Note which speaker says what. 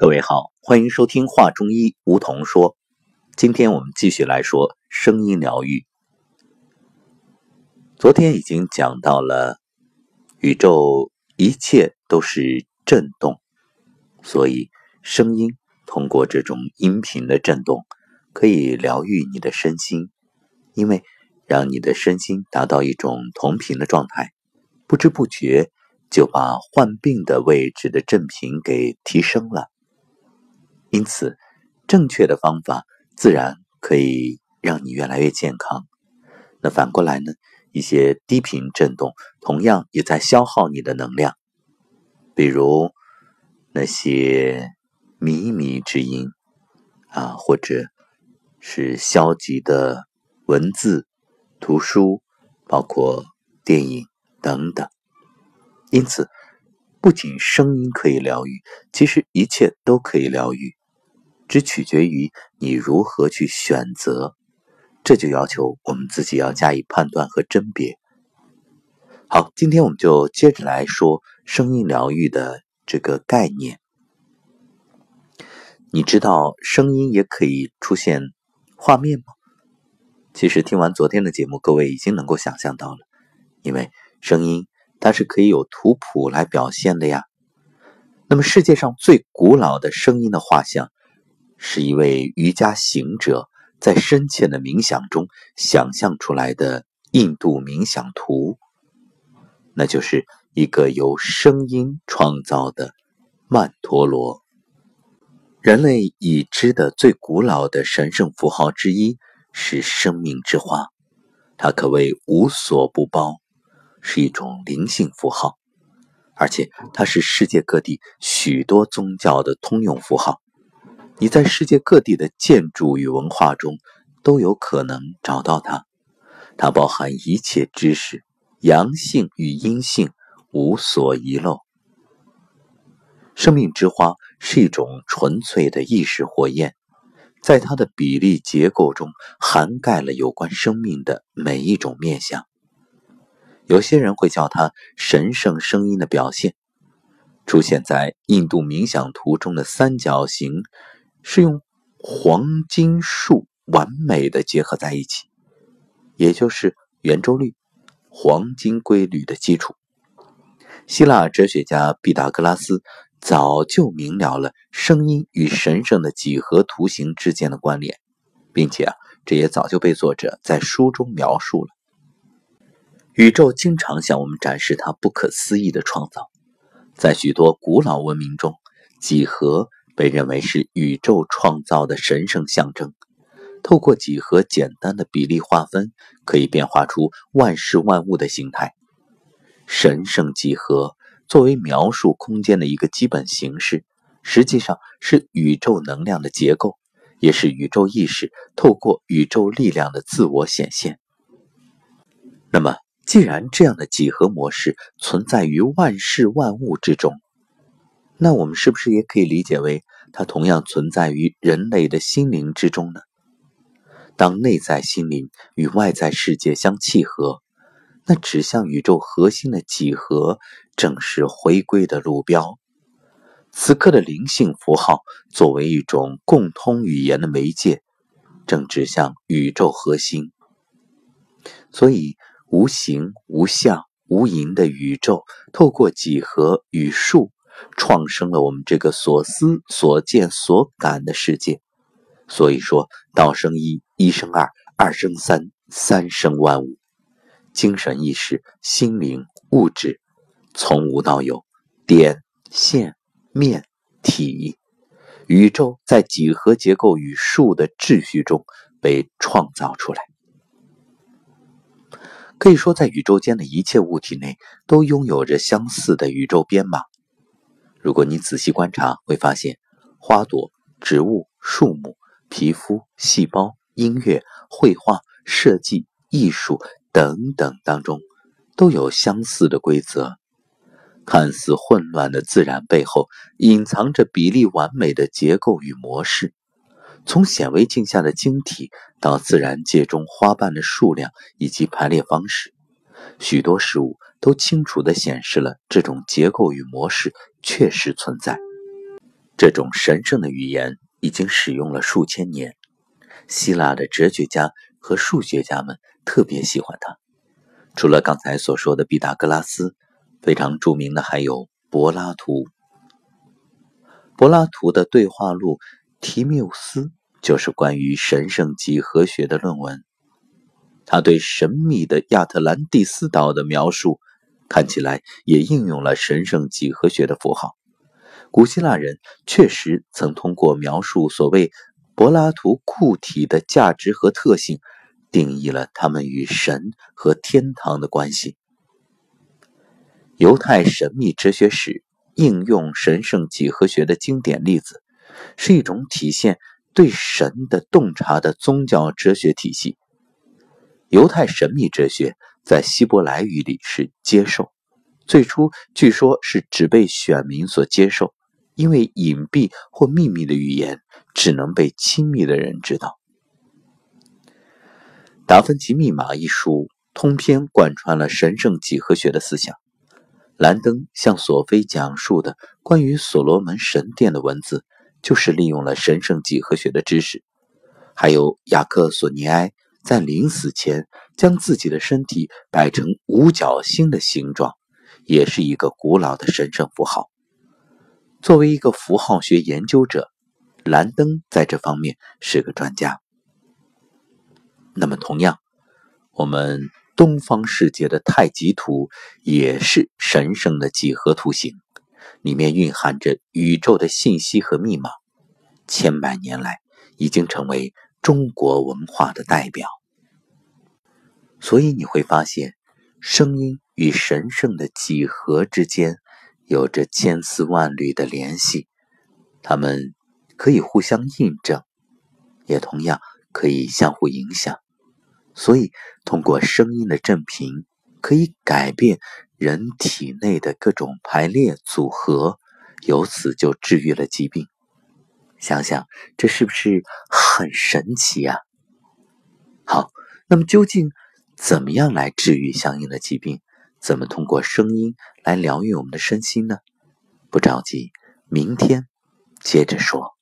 Speaker 1: 各位好，欢迎收听《话中医》，梧桐说。今天我们继续来说声音疗愈。昨天已经讲到了，宇宙一切都是震动，所以声音通过这种音频的震动，可以疗愈你的身心，因为让你的身心达到一种同频的状态，不知不觉就把患病的位置的振频给提升了。因此，正确的方法自然可以让你越来越健康。那反过来呢？一些低频振动同样也在消耗你的能量，比如那些靡靡之音啊，或者是消极的文字、图书，包括电影等等。因此，不仅声音可以疗愈，其实一切都可以疗愈。只取决于你如何去选择，这就要求我们自己要加以判断和甄别。好，今天我们就接着来说声音疗愈的这个概念。你知道声音也可以出现画面吗？其实听完昨天的节目，各位已经能够想象到了，因为声音它是可以有图谱来表现的呀。那么世界上最古老的声音的画像。是一位瑜伽行者在深切的冥想中想象出来的印度冥想图，那就是一个由声音创造的曼陀罗。人类已知的最古老的神圣符号之一是生命之花，它可谓无所不包，是一种灵性符号，而且它是世界各地许多宗教的通用符号。你在世界各地的建筑与文化中都有可能找到它，它包含一切知识，阳性与阴性无所遗漏。生命之花是一种纯粹的意识火焰，在它的比例结构中涵盖了有关生命的每一种面相。有些人会叫它神圣声音的表现。出现在印度冥想图中的三角形。是用黄金树完美的结合在一起，也就是圆周率、黄金规律的基础。希腊哲学家毕达哥拉斯早就明了了声音与神圣的几何图形之间的关联，并且啊，这也早就被作者在书中描述了。宇宙经常向我们展示它不可思议的创造，在许多古老文明中，几何。被认为是宇宙创造的神圣象征。透过几何简单的比例划分，可以变化出万事万物的形态。神圣几何作为描述空间的一个基本形式，实际上是宇宙能量的结构，也是宇宙意识透过宇宙力量的自我显现。那么，既然这样的几何模式存在于万事万物之中，那我们是不是也可以理解为，它同样存在于人类的心灵之中呢？当内在心灵与外在世界相契合，那指向宇宙核心的几何正是回归的路标。此刻的灵性符号作为一种共通语言的媒介，正指向宇宙核心。所以，无形无相无垠的宇宙，透过几何与数。创生了我们这个所思所见所感的世界，所以说道生一，一生二，二生三，三生万物。精神意识、心灵、物质，从无到有，点、线、面、体，宇宙在几何结构与数的秩序中被创造出来。可以说，在宇宙间的一切物体内，都拥有着相似的宇宙编码。如果你仔细观察，会发现花朵、植物、树木、皮肤、细胞、音乐、绘画、设计、艺术等等当中，都有相似的规则。看似混乱的自然背后，隐藏着比例完美的结构与模式。从显微镜下的晶体，到自然界中花瓣的数量以及排列方式。许多事物都清楚地显示了这种结构与模式确实存在。这种神圣的语言已经使用了数千年。希腊的哲学家和数学家们特别喜欢它。除了刚才所说的毕达哥拉斯，非常著名的还有柏拉图。柏拉图的对话录《提缪斯》就是关于神圣几何学的论文。他对神秘的亚特兰蒂斯岛的描述，看起来也应用了神圣几何学的符号。古希腊人确实曾通过描述所谓柏拉图固体的价值和特性。定义了他们与神和天堂的关系。犹太神秘哲学史应用神圣几何学的经典例子，是一种体现对神的洞察的宗教哲学体系。犹太神秘哲学在希伯来语里是“接受”，最初据说是只被选民所接受，因为隐蔽或秘密的语言只能被亲密的人知道。《达芬奇密码》一书通篇贯穿了神圣几何学的思想。兰登向索菲讲述的关于所罗门神殿的文字，就是利用了神圣几何学的知识。还有雅克索尼埃在临死前将自己的身体摆成五角星的形状，也是一个古老的神圣符号。作为一个符号学研究者，兰登在这方面是个专家。那么，同样，我们东方世界的太极图也是神圣的几何图形，里面蕴含着宇宙的信息和密码，千百年来已经成为中国文化的代表。所以你会发现，声音与神圣的几何之间有着千丝万缕的联系，它们可以互相印证，也同样可以相互影响。所以，通过声音的振频，可以改变人体内的各种排列组合，由此就治愈了疾病。想想，这是不是很神奇呀？好，那么究竟怎么样来治愈相应的疾病？怎么通过声音来疗愈我们的身心呢？不着急，明天接着说。